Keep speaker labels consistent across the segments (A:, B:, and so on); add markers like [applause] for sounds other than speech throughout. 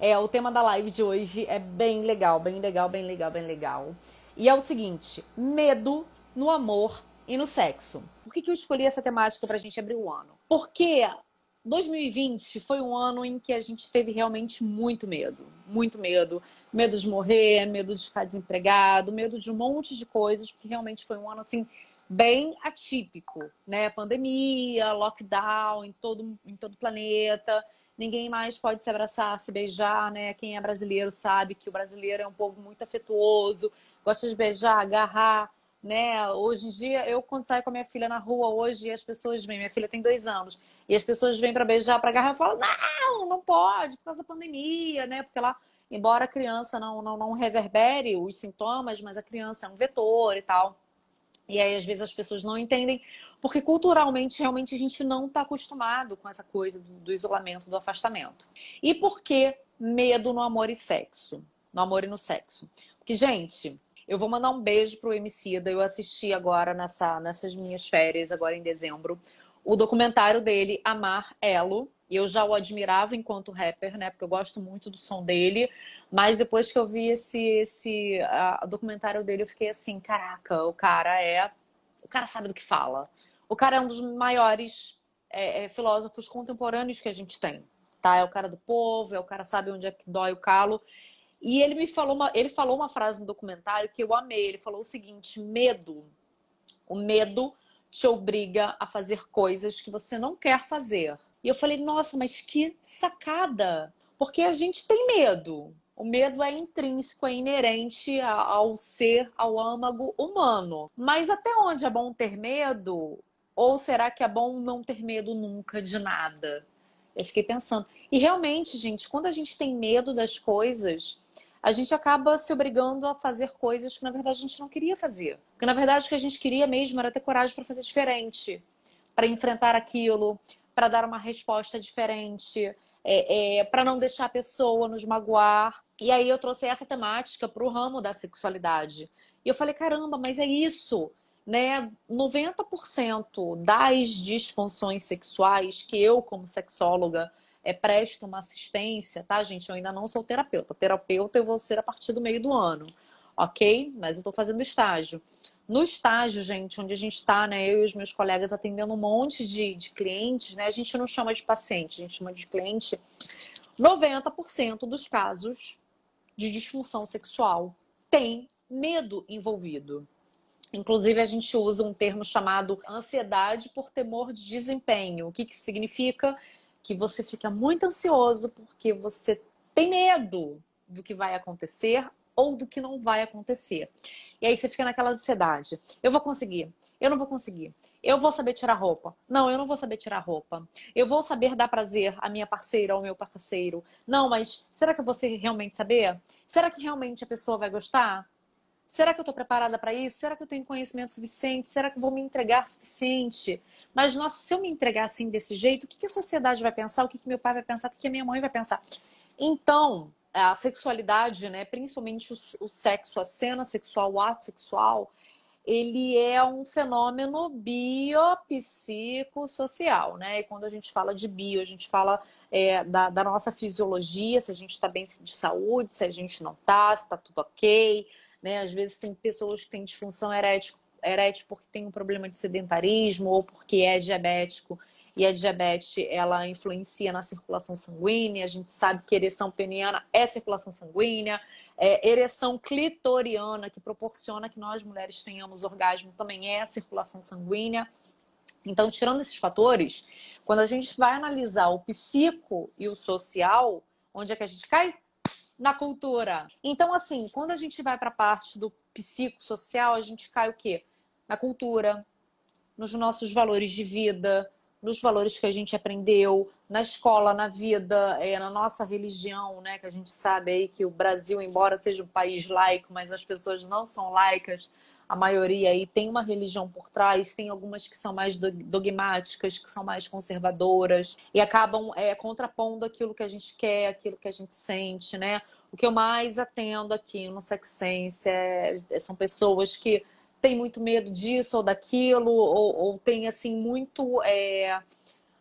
A: É, o tema da live de hoje é bem legal, bem legal, bem legal, bem legal. E é o seguinte: medo no amor e no sexo. Por que, que eu escolhi essa temática pra gente abrir o ano? Porque 2020 foi um ano em que a gente teve realmente muito medo. Muito medo. Medo de morrer, medo de ficar desempregado, medo de um monte de coisas, porque realmente foi um ano assim bem atípico, né? Pandemia, lockdown em todo, em todo o planeta ninguém mais pode se abraçar, se beijar, né? Quem é brasileiro sabe que o brasileiro é um povo muito afetuoso, gosta de beijar, agarrar, né? Hoje em dia, eu quando saio com a minha filha na rua hoje, as pessoas vêm, minha filha tem dois anos, e as pessoas vêm para beijar, para agarrar, eu falo, não, não pode, por causa da pandemia, né? Porque lá, embora a criança não, não, não reverbere os sintomas, mas a criança é um vetor e tal. E aí, às vezes, as pessoas não entendem, porque culturalmente, realmente, a gente não está acostumado com essa coisa do, isolamento, do afastamento. E por que medo no amor e sexo? No amor e no sexo. Porque, gente, eu vou mandar um beijo pro Emicida. Eu assisti agora nessa, nessas minhas férias, agora em dezembro, o documentário dele, Amar Elo. Eu já o admirava enquanto rapper, né? Porque eu gosto muito do som dele. Mas depois que eu vi esse, esse documentário dele, eu fiquei assim, caraca, o cara é. O cara sabe do que fala. O cara é um dos maiores é, é, filósofos contemporâneos que a gente tem. Tá? É o cara do povo, é o cara sabe onde é que dói o calo. E ele me falou uma, ele falou uma frase no documentário que eu amei. Ele falou o seguinte: medo. O medo te obriga a fazer coisas que você não quer fazer. E eu falei, nossa, mas que sacada! Porque a gente tem medo. O medo é intrínseco, é inerente ao ser, ao âmago humano. Mas até onde é bom ter medo? Ou será que é bom não ter medo nunca de nada? Eu fiquei pensando. E realmente, gente, quando a gente tem medo das coisas, a gente acaba se obrigando a fazer coisas que na verdade a gente não queria fazer. Porque na verdade o que a gente queria mesmo era ter coragem para fazer diferente, para enfrentar aquilo, para dar uma resposta diferente, é, é, para não deixar a pessoa nos magoar. E aí eu trouxe essa temática para o ramo da sexualidade. E eu falei, caramba, mas é isso. Né? 90% das disfunções sexuais que eu, como sexóloga, é, presto uma assistência, tá, gente? Eu ainda não sou terapeuta. Terapeuta eu vou ser a partir do meio do ano, ok? Mas eu estou fazendo estágio. No estágio, gente, onde a gente está, né, eu e os meus colegas atendendo um monte de, de clientes, né, a gente não chama de paciente, a gente chama de cliente. 90% dos casos de disfunção sexual tem medo envolvido. Inclusive, a gente usa um termo chamado ansiedade por temor de desempenho. O que, que significa? Que você fica muito ansioso porque você tem medo do que vai acontecer ou do que não vai acontecer. E aí você fica naquela ansiedade. Eu vou conseguir. Eu não vou conseguir. Eu vou saber tirar roupa. Não, eu não vou saber tirar roupa. Eu vou saber dar prazer à minha parceira ou ao meu parceiro. Não, mas será que eu vou realmente saber? Será que realmente a pessoa vai gostar? Será que eu estou preparada para isso? Será que eu tenho conhecimento suficiente? Será que eu vou me entregar suficiente? Mas, nossa, se eu me entregar assim desse jeito, o que, que a sociedade vai pensar? O que, que meu pai vai pensar? O que, que a minha mãe vai pensar? Então, a sexualidade, né, principalmente o, o sexo, a cena sexual, o ato sexual, ele é um fenômeno biopsicossocial, né? E quando a gente fala de bio, a gente fala é, da, da, nossa fisiologia, se a gente está bem de saúde, se a gente não está, se está tudo ok, né? Às vezes tem pessoas que têm disfunção erétil, erétil porque tem um problema de sedentarismo ou porque é diabético e a diabetes ela influencia na circulação sanguínea. A gente sabe que ereção peniana é circulação sanguínea, é, ereção clitoriana que proporciona que nós mulheres tenhamos orgasmo também é a circulação sanguínea. Então, tirando esses fatores, quando a gente vai analisar o psico e o social, onde é que a gente cai? Na cultura. Então, assim, quando a gente vai para a parte do psicossocial, a gente cai o quê? Na cultura, nos nossos valores de vida, nos valores que a gente aprendeu na escola, na vida, é, na nossa religião, né? Que a gente sabe aí que o Brasil, embora seja um país laico, mas as pessoas não são laicas, a maioria aí tem uma religião por trás, tem algumas que são mais dogmáticas, que são mais conservadoras e acabam é, contrapondo aquilo que a gente quer, aquilo que a gente sente, né? O que eu mais atendo aqui no Sexência é, são pessoas que tem muito medo disso ou daquilo, ou, ou tem assim muito. É,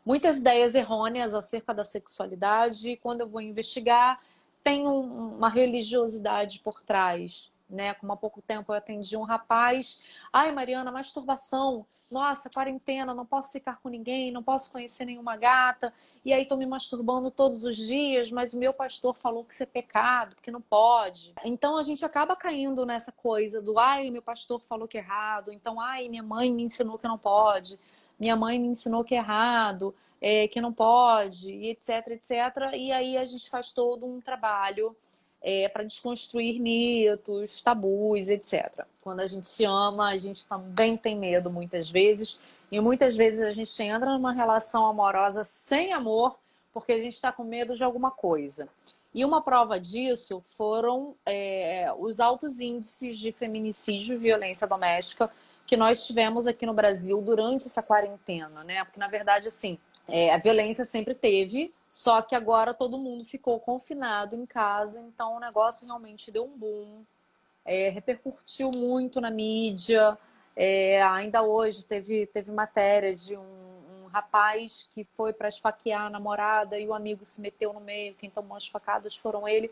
A: muitas ideias errôneas acerca da sexualidade e quando eu vou investigar, tem um, uma religiosidade por trás né? Como há pouco tempo eu atendi um rapaz. Ai, Mariana, masturbação. Nossa, quarentena, não posso ficar com ninguém, não posso conhecer nenhuma gata. E aí tô me masturbando todos os dias, mas o meu pastor falou que isso é pecado, que não pode. Então a gente acaba caindo nessa coisa do ai, meu pastor falou que é errado. Então, ai, minha mãe me ensinou que não pode. Minha mãe me ensinou que é errado. É, que não pode, e etc, etc. E aí a gente faz todo um trabalho é, para desconstruir mitos, tabus, etc. Quando a gente se ama, a gente também tem medo muitas vezes. E muitas vezes a gente entra numa relação amorosa sem amor porque a gente está com medo de alguma coisa. E uma prova disso foram é, os altos índices de feminicídio e violência doméstica que nós tivemos aqui no Brasil durante essa quarentena, né? Porque, na verdade, assim, é, a violência sempre teve, só que agora todo mundo ficou confinado em casa, então o negócio realmente deu um boom, é, repercutiu muito na mídia. É, ainda hoje teve, teve matéria de um, um rapaz que foi para esfaquear a namorada e o amigo se meteu no meio, quem tomou as facadas foram ele.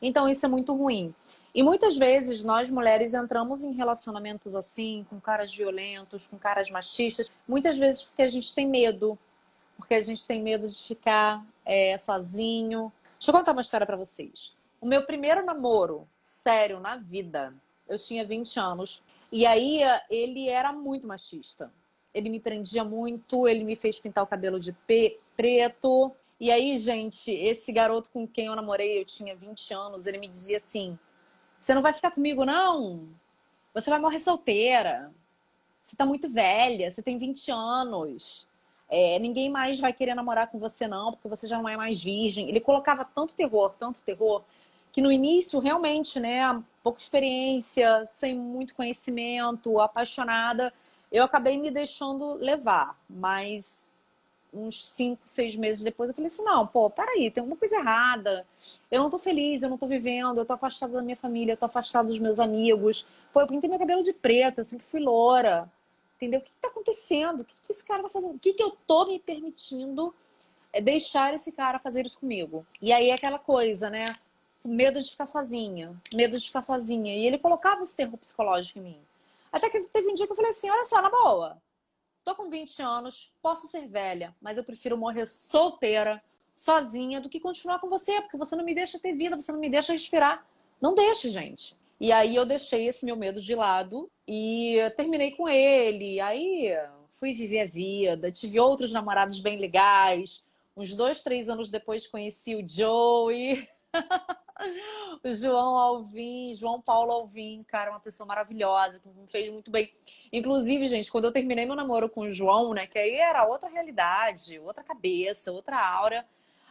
A: Então isso é muito ruim. E muitas vezes nós mulheres entramos em relacionamentos assim, com caras violentos, com caras machistas, muitas vezes porque a gente tem medo, porque a gente tem medo de ficar é, sozinho. Deixa eu contar uma história para vocês. O meu primeiro namoro, sério, na vida, eu tinha 20 anos. E aí ele era muito machista. Ele me prendia muito, ele me fez pintar o cabelo de preto. E aí, gente, esse garoto com quem eu namorei, eu tinha 20 anos, ele me dizia assim: Você não vai ficar comigo, não? Você vai morrer solteira. Você tá muito velha, você tem 20 anos. É, ninguém mais vai querer namorar com você, não, porque você já não é mais virgem. Ele colocava tanto terror, tanto terror, que no início, realmente, né, pouca experiência, sem muito conhecimento, apaixonada, eu acabei me deixando levar. Mas uns cinco, seis meses depois, eu falei assim: não, pô, peraí, tem alguma coisa errada. Eu não tô feliz, eu não tô vivendo, eu tô afastada da minha família, eu tô afastada dos meus amigos. Pô, eu pintei meu cabelo de preto, eu sempre fui loura. Entendeu? O que está acontecendo? O que, que esse cara está fazendo? O que, que eu tô me permitindo é deixar esse cara fazer isso comigo? E aí é aquela coisa, né? Medo de ficar sozinha, medo de ficar sozinha. E ele colocava esse terror psicológico em mim. Até que teve um dia que eu falei assim: olha só, na boa, tô com 20 anos, posso ser velha, mas eu prefiro morrer solteira, sozinha, do que continuar com você, porque você não me deixa ter vida, você não me deixa respirar. Não deixe, gente. E aí eu deixei esse meu medo de lado e terminei com ele. Aí fui viver a vida, tive outros namorados bem legais. Uns dois, três anos depois conheci o Joey. [laughs] o João Alvim, João Paulo Alvim, cara, uma pessoa maravilhosa, que me fez muito bem. Inclusive, gente, quando eu terminei meu namoro com o João, né, que aí era outra realidade, outra cabeça, outra aura,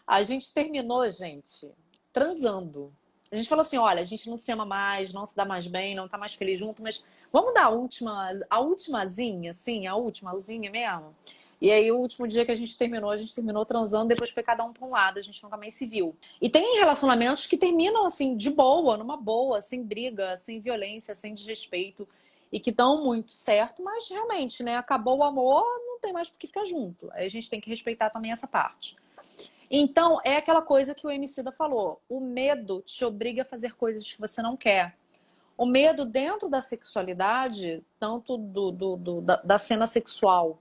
A: a gente terminou, gente, transando. A gente falou assim: olha, a gente não se ama mais, não se dá mais bem, não tá mais feliz junto, mas vamos dar a última, a ultimazinha, assim, a ultimazinha mesmo. E aí, o último dia que a gente terminou, a gente terminou transando, depois foi cada um pra um lado, a gente nunca mais se viu. E tem relacionamentos que terminam, assim, de boa, numa boa, sem briga, sem violência, sem desrespeito, e que dão muito certo, mas realmente, né, acabou o amor, não tem mais por que ficar junto. Aí a gente tem que respeitar também essa parte. Então, é aquela coisa que o Emicida falou. O medo te obriga a fazer coisas que você não quer. O medo dentro da sexualidade, tanto do, do, do da, da, cena sexual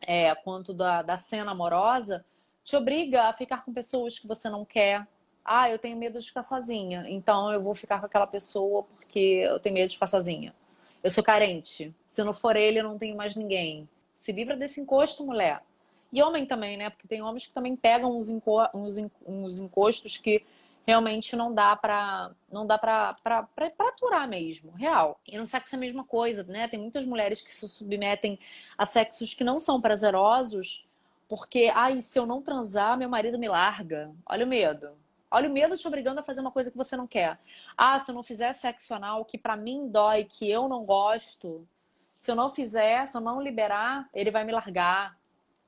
A: é, quanto da, da cena amorosa, te obriga a ficar com pessoas que você não quer. Ah, eu tenho medo de ficar sozinha, então eu vou ficar com aquela pessoa porque eu tenho medo de ficar sozinha. Eu sou carente. Se não for ele, eu não tenho mais ninguém. Se livra desse encosto, mulher. E homem também, né? Porque tem homens que também pegam uns, enco uns, uns encostos que realmente não dá pra, não dá pra, pra, pra, pra aturar mesmo, real. E no sexo é a mesma coisa, né? Tem muitas mulheres que se submetem a sexos que não são prazerosos porque, ai, se eu não transar, meu marido me larga. Olha o medo. Olha o medo te obrigando a fazer uma coisa que você não quer. Ah, se eu não fizer sexo anal que para mim dói, que eu não gosto, se eu não fizer, se eu não liberar, ele vai me largar.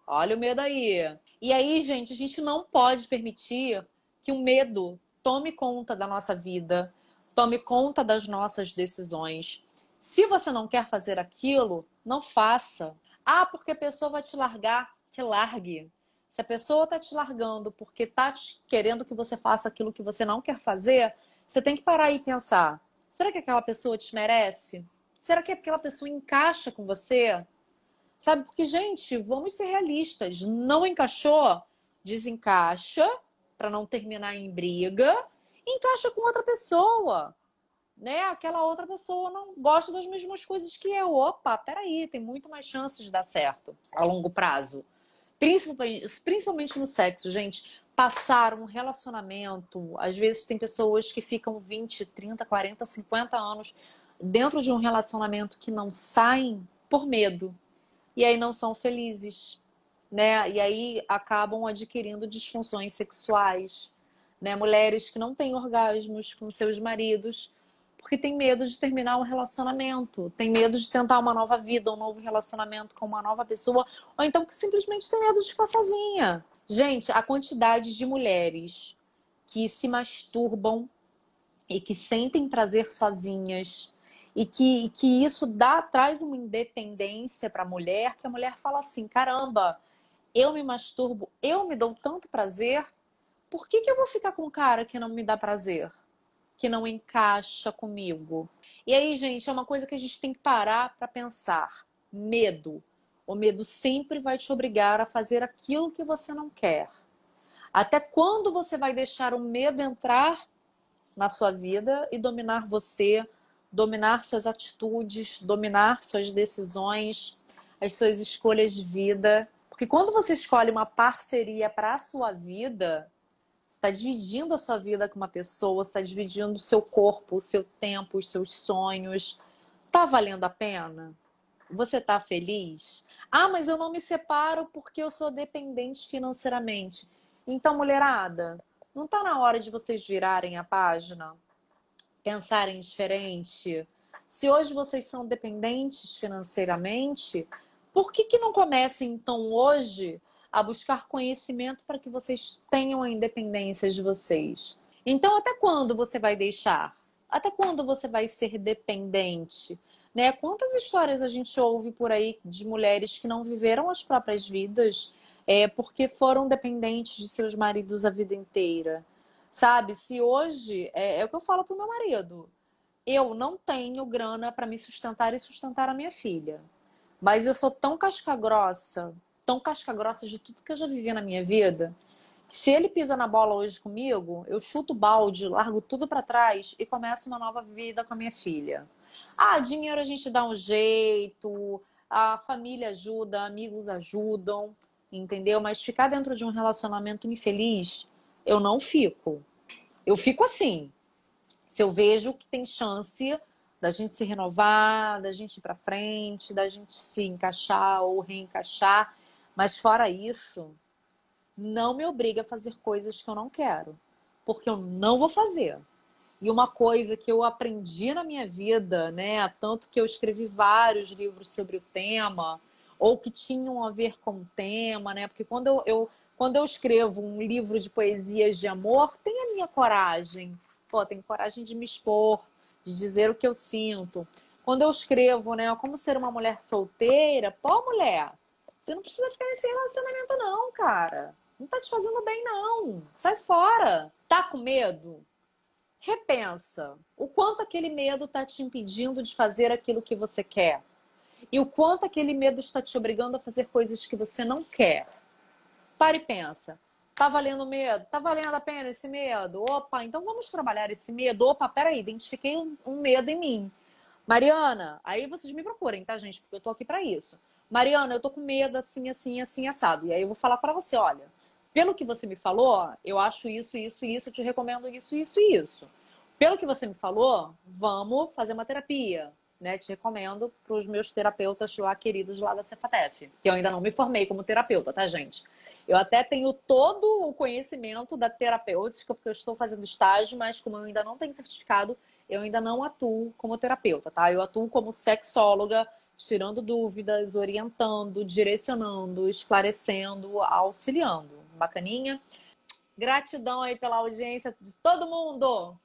A: Olha o medo aí. E aí, gente, a gente não pode permitir que o medo tome conta da nossa vida, tome conta das nossas decisões. Se você não quer fazer aquilo, não faça. Ah, porque a pessoa vai te largar, que largue. Se a pessoa tá te largando porque tá te querendo que você faça aquilo que você não quer fazer, você tem que parar e pensar: será que aquela pessoa te merece? Será que aquela pessoa encaixa com você? Sabe? Porque, gente, vamos ser realistas. Não encaixou? Desencaixa para não terminar em briga. Encaixa com outra pessoa. Né? Aquela outra pessoa não gosta das mesmas coisas que eu. Opa, peraí, tem muito mais chances de dar certo a longo prazo. Principalmente, principalmente no sexo, gente. Passar um relacionamento, às vezes tem pessoas que ficam 20, 30, 40, 50 anos dentro de um relacionamento que não saem por medo e aí não são felizes, né? E aí acabam adquirindo disfunções sexuais, né? Mulheres que não têm orgasmos com seus maridos porque tem medo de terminar um relacionamento, tem medo de tentar uma nova vida, um novo relacionamento com uma nova pessoa, ou então que simplesmente tem medo de ficar sozinha. Gente, a quantidade de mulheres que se masturbam e que sentem prazer sozinhas, e que, que isso dá traz uma independência para a mulher que a mulher fala assim caramba eu me masturbo eu me dou tanto prazer por que, que eu vou ficar com um cara que não me dá prazer que não encaixa comigo? E aí gente é uma coisa que a gente tem que parar para pensar. Medo. O medo sempre vai te obrigar a fazer aquilo que você não quer. Até quando você vai deixar o medo entrar na sua vida e dominar você dominar suas atitudes, dominar suas decisões, as suas escolhas de vida. Porque quando você escolhe uma parceria para a sua vida, você está dividindo a sua vida com uma pessoa, está dividindo o seu corpo, o seu tempo, os seus sonhos. Está valendo a pena? Você está feliz? Ah, mas eu não me separo porque eu sou dependente financeiramente. Então, mulherada, não está na hora de vocês virarem a página? Pensarem diferente? Se hoje vocês são dependentes financeiramente, por que, que não comecem então hoje a buscar conhecimento para que vocês tenham a independência de vocês? Então, até quando você vai deixar? Até quando você vai ser dependente? Né? Quantas histórias a gente ouve por aí de mulheres que não viveram as próprias vidas é, porque foram dependentes de seus maridos a vida inteira? Sabe? Se hoje, é, é o que eu falo pro meu marido, eu não tenho grana para me sustentar e sustentar a minha filha. Mas eu sou tão casca grossa, tão casca grossa de tudo que eu já vivi na minha vida, que se ele pisa na bola hoje comigo, eu chuto o balde, largo tudo para trás e começo uma nova vida com a minha filha. Ah, dinheiro a gente dá um jeito, a família ajuda, amigos ajudam, entendeu? Mas ficar dentro de um relacionamento infeliz eu não fico. Eu fico assim. Se eu vejo que tem chance da gente se renovar, da gente ir para frente, da gente se encaixar ou reencaixar, mas fora isso, não me obriga a fazer coisas que eu não quero, porque eu não vou fazer. E uma coisa que eu aprendi na minha vida, né, tanto que eu escrevi vários livros sobre o tema, ou que tinham a ver com o tema, né? Porque quando eu, eu quando eu escrevo um livro de poesias de amor, tem a minha coragem. Pô, tenho coragem de me expor, de dizer o que eu sinto. Quando eu escrevo, né, como ser uma mulher solteira, pô, mulher, você não precisa ficar nesse relacionamento não, cara. Não tá te fazendo bem não. Sai fora. Tá com medo? Repensa. O quanto aquele medo tá te impedindo de fazer aquilo que você quer. E o quanto aquele medo está te obrigando a fazer coisas que você não quer. Para e pensa. Tá valendo medo? Tá valendo a pena esse medo? Opa, então vamos trabalhar esse medo. Opa, peraí, identifiquei um, um medo em mim. Mariana, aí vocês me procurem, tá, gente? Porque eu tô aqui para isso. Mariana, eu tô com medo assim, assim, assim, assado. E aí eu vou falar para você, olha, pelo que você me falou, eu acho isso, isso, isso, eu te recomendo isso, isso isso. Pelo que você me falou, vamos fazer uma terapia, né? Te recomendo para os meus terapeutas lá queridos lá da Cefatef, que eu ainda não me formei como terapeuta, tá, gente? Eu até tenho todo o conhecimento da terapêutica, porque eu estou fazendo estágio, mas como eu ainda não tenho certificado, eu ainda não atuo como terapeuta, tá? Eu atuo como sexóloga, tirando dúvidas, orientando, direcionando, esclarecendo, auxiliando. Bacaninha? Gratidão aí pela audiência de todo mundo!